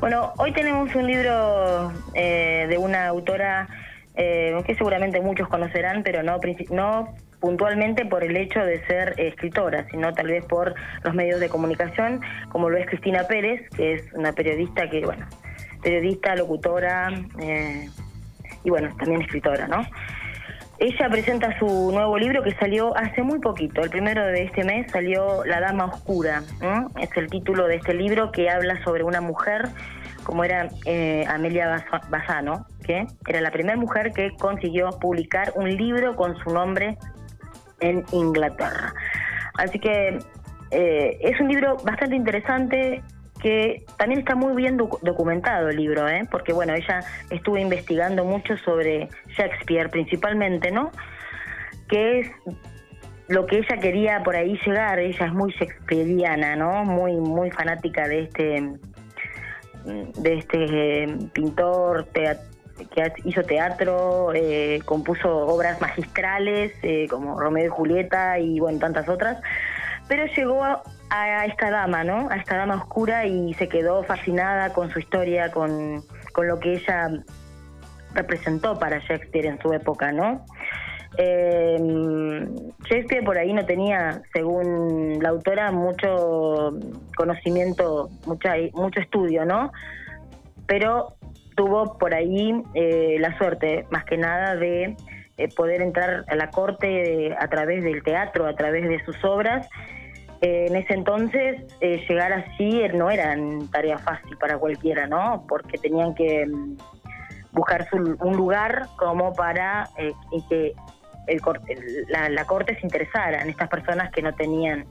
Bueno, hoy tenemos un libro eh, de una autora eh, que seguramente muchos conocerán, pero no, no puntualmente por el hecho de ser escritora, sino tal vez por los medios de comunicación, como lo es Cristina Pérez, que es una periodista que, bueno, periodista, locutora eh, y bueno, también escritora, ¿no? Ella presenta su nuevo libro que salió hace muy poquito, el primero de este mes salió La Dama Oscura. Es el título de este libro que habla sobre una mujer como era eh, Amelia Bassano, que era la primera mujer que consiguió publicar un libro con su nombre en Inglaterra. Así que eh, es un libro bastante interesante que también está muy bien documentado el libro, ¿eh? porque bueno, ella estuvo investigando mucho sobre Shakespeare principalmente, ¿no? Que es lo que ella quería por ahí llegar, ella es muy shakespeariana, ¿no? Muy, muy fanática de este de este eh, pintor que hizo teatro, eh, compuso obras magistrales eh, como Romeo y Julieta y bueno, tantas otras, pero llegó a, a esta dama, ¿no? A esta dama oscura y se quedó fascinada con su historia, con, lo que ella representó para Shakespeare en su época, ¿no? Eh, Shakespeare por ahí no tenía, según la autora, mucho conocimiento, mucha, mucho estudio, ¿no? Pero tuvo por ahí eh, la suerte, más que nada, de eh, poder entrar a la corte a través del teatro, a través de sus obras eh, en ese entonces eh, llegar así no era tarea fácil para cualquiera, ¿no? Porque tenían que mm, buscar un lugar como para eh, que el, la, corte se interesara en estas personas que no tenían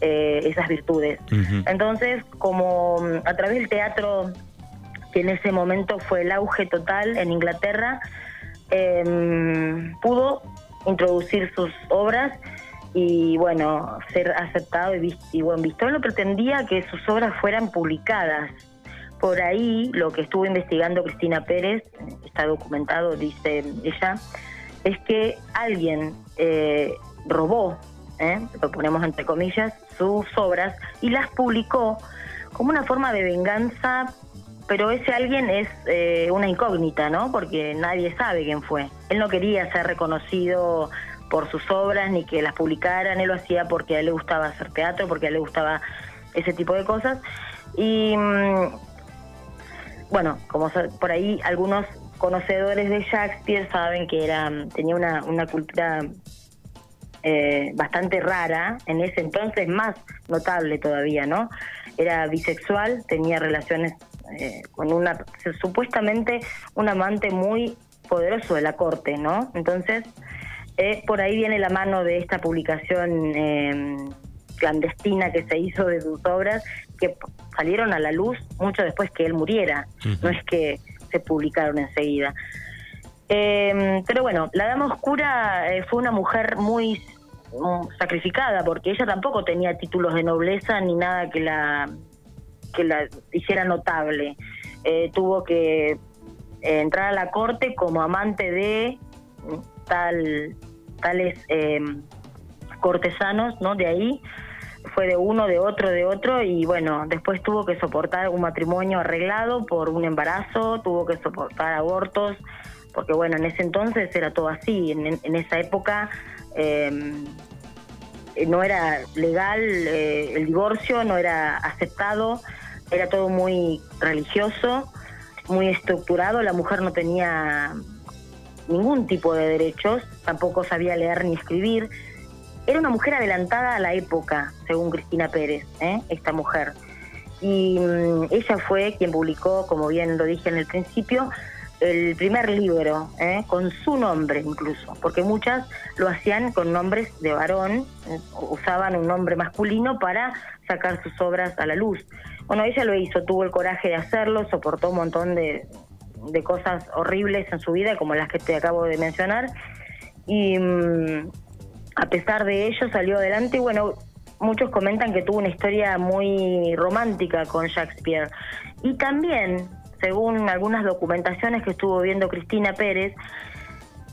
esas virtudes. Entonces, como mm, a través del teatro, que en ese momento fue el auge total en Inglaterra, pudo introducir sus obras y bueno, ser aceptado y, visto, y bueno, no pretendía que sus obras fueran publicadas. Por ahí lo que estuvo investigando Cristina Pérez, está documentado, dice ella, es que alguien eh, robó, ¿eh? lo ponemos entre comillas, sus obras y las publicó como una forma de venganza, pero ese alguien es eh, una incógnita, ¿no? Porque nadie sabe quién fue. Él no quería ser reconocido por sus obras ni que las publicaran, él lo hacía porque a él le gustaba hacer teatro, porque a él le gustaba ese tipo de cosas. Y mm, bueno, como por ahí algunos conocedores de Shakespeare saben que era tenía una, una cultura eh, bastante rara, en ese entonces más notable todavía, ¿no? Era bisexual, tenía relaciones eh, con una, supuestamente un amante muy poderoso de la corte, ¿no? Entonces, eh, por ahí viene la mano de esta publicación em, clandestina que se hizo de sus obras, que salieron a la luz mucho después que él muriera, no es que se publicaron enseguida. Em, pero bueno, la Dama Oscura eh, fue una mujer muy mm, sacrificada porque ella tampoco tenía títulos de nobleza ni nada que la que la hiciera notable. Eh, tuvo que entrar a la corte como amante de tal, tales eh, cortesanos, ¿no? De ahí fue de uno, de otro, de otro y bueno, después tuvo que soportar un matrimonio arreglado por un embarazo, tuvo que soportar abortos, porque bueno, en ese entonces era todo así, en, esa época em, no era legal eh, el divorcio, no era aceptado, era todo muy religioso, muy estructurado, la mujer no tenía ningún tipo de derechos, tampoco sabía leer ni escribir. Era una mujer adelantada a la época, según Cristina Pérez, ¿eh? esta mujer. Y mm, ella fue quien publicó, como bien lo dije en el principio, el primer libro, ¿eh? con su nombre incluso, porque muchas lo hacían con nombres de varón, usaban un nombre masculino para sacar sus obras a la luz. Bueno, ella lo hizo, tuvo el coraje de hacerlo, soportó un montón de, de cosas horribles en su vida, como las que te acabo de mencionar, y mm, a pesar de ello salió adelante y bueno, muchos comentan que tuvo una historia muy romántica con Shakespeare. Y también, según algunas documentaciones que estuvo viendo Cristina Pérez,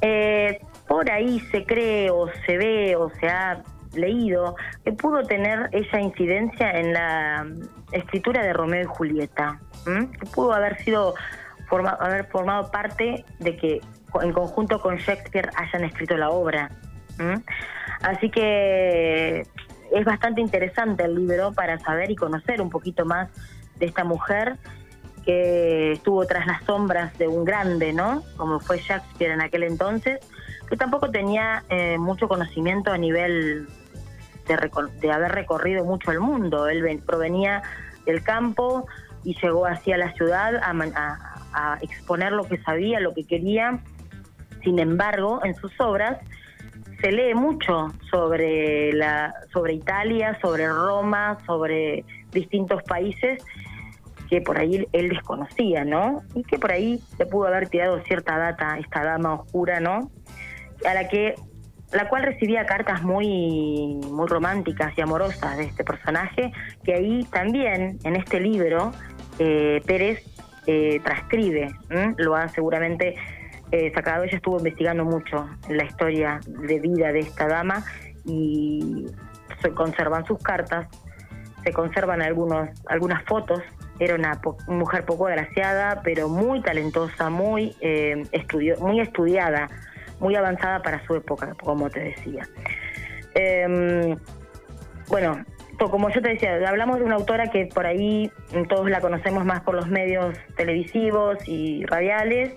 eh, por ahí se cree o se ve o se ha leído que pudo tener esa incidencia en la escritura de Romeo y Julieta, que pudo haber sido haber formado parte de que en conjunto con Shakespeare hayan escrito la obra. Así que es bastante interesante el libro para saber y conocer un poquito más de esta mujer que estuvo tras las sombras de un grande, ¿no? Como fue Shakespeare en aquel entonces, que tampoco tenía eh, mucho conocimiento a nivel de, haber recorrido mucho el mundo. Él provenía del campo y llegó hacia la ciudad a exponer lo que sabía, lo que quería. Sin embargo, en sus obras se lee mucho sobre la sobre Italia, sobre Roma, sobre distintos países que por ahí él desconocía, ¿no? Y que por ahí se pudo haber tirado cierta data esta dama oscura, ¿no? A la que la cual recibía cartas muy muy románticas y amorosas de este personaje, que ahí también en este libro eh, Pérez eh, transcribe, lo ha seguramente eh, sacado. Ella estuvo investigando mucho la historia de vida de esta dama y se conservan sus cartas, se conservan algunos algunas fotos era una mujer poco agraciada, pero muy talentosa, muy, eh, muy estudiada, muy avanzada para su época, como te decía. Em, bueno, como yo te decía, hablamos de una autora que por ahí todos la conocemos más por los medios televisivos y radiales,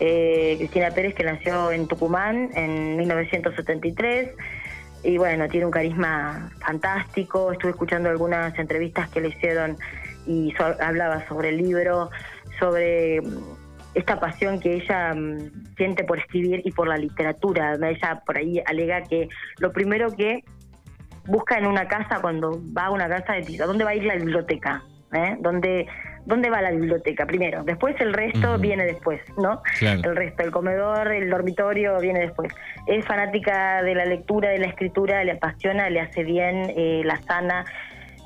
eh, Cristina Pérez, que nació en Tucumán en 1973 y bueno, tiene un carisma fantástico. Estuve escuchando algunas entrevistas que le hicieron y hablaba sobre el libro, sobre mm, esta pasión que ella mm, siente por escribir y por la literatura. Ella por ahí alega que lo primero que busca en una casa cuando va a una casa de ¿dónde va a ir la biblioteca? ¿Eh? ¿Dónde, ¿Dónde va la biblioteca? Primero, después el resto viene después, ¿no? El resto, el comedor, el dormitorio viene después. Es fanática de la lectura, de la escritura, le apasiona, le hace bien, eh, la sana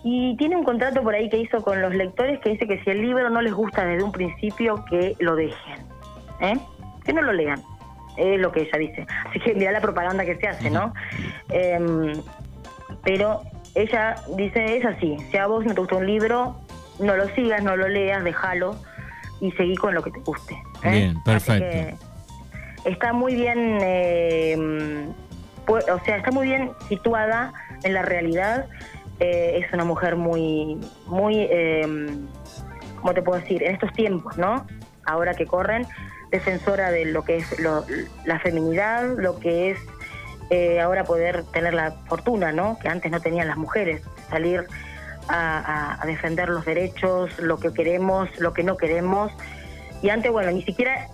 y tiene un contrato por ahí que hizo con los lectores que dice que si el libro no les gusta desde un principio, que lo dejen. ¿eh? Que no lo lean. Es lo que ella dice. Así que mira la propaganda que se hace, ¿no? Em, pero ella dice, es así. Si a vos no te gusta un libro, no lo sigas, no lo leas, déjalo y seguí con lo que te guste. ¿eh? Bien, perfecto. está muy bien, em, o sea, está muy bien situada en la realidad eh, es una mujer muy, muy, eh, ¿cómo te puedo decir? En estos tiempos, ¿no? Ahora que corren, defensora de lo que es la feminidad, lo que es eh, ahora poder tener la fortuna, ¿no? Que antes no tenían las mujeres, salir a, defender los derechos, lo que queremos, lo que no queremos. Y antes, bueno, ni siquiera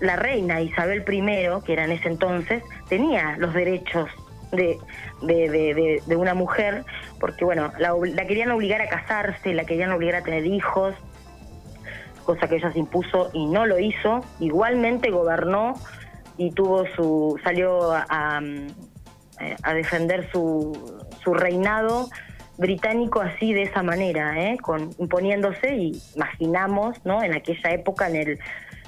la reina Isabel I, que era en ese entonces, tenía los derechos de, de, de, una mujer, porque bueno, la, querían obligar a casarse, la querían obligar a tener hijos, cosa que ella se impuso y no lo hizo. Igualmente gobernó y tuvo su, salió a, a, defender su, su reinado británico así de esa manera, ¿eh? Con, imponiéndose y imaginamos, ¿no? En aquella época, en el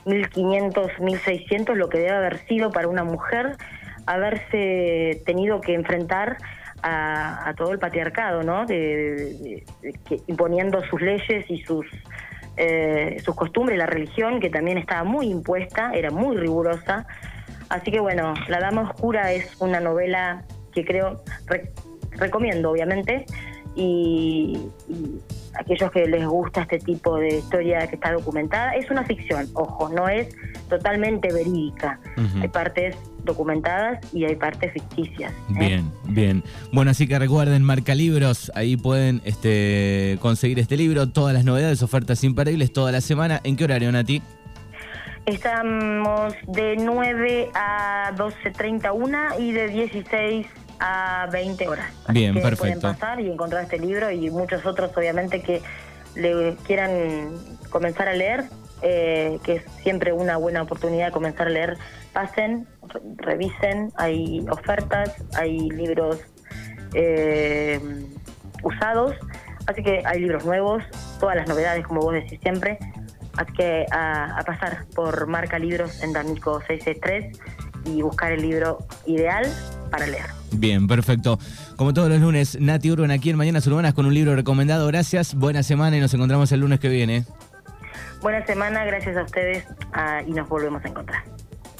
1500, 1600, lo que debe haber sido para una mujer haberse tenido que enfrentar a, todo el patriarcado, ¿no? De, imponiendo sus leyes y sus eh, sus costumbres, la religión que también estaba muy impuesta, era muy rigurosa. Así que bueno, La Dama Oscura es una novela que creo recomiendo, obviamente, y, y, aquellos que les gusta este tipo de historia que está documentada, es una ficción, ojo, no es totalmente verídica. Hay partes documentadas y hay partes ficticias. ¿eh? Bien, bien. Bueno, así que recuerden, marca libros, ahí pueden este, conseguir este libro, todas las novedades, ofertas imperdibles toda la semana. ¿En qué horario, Nati? Estamos de 9 a 12.31 y de 16 a 20 horas. Bien, perfecto. Pueden pasar y encontrar este libro y muchos otros, obviamente, que le quieran comenzar a leer, eh, que es siempre una buena oportunidad de comenzar a leer. Pasen, revisen, hay ofertas, hay libros eh, usados, así que hay libros nuevos, todas las novedades, como vos decís siempre. Que a, pasar por Marca Libros en D'Amico 663 y buscar el libro ideal para leer. Bien, perfecto. Como todos los lunes, Nati Urban aquí en Mañanas Urbanas con un libro recomendado. Gracias, buena semana y nos encontramos el lunes que viene. Buena semana, gracias a ustedes ah, y nos volvemos a encontrar.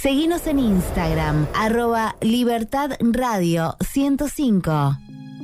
Seguinos en Instagram, arroba Libertad Radio 105.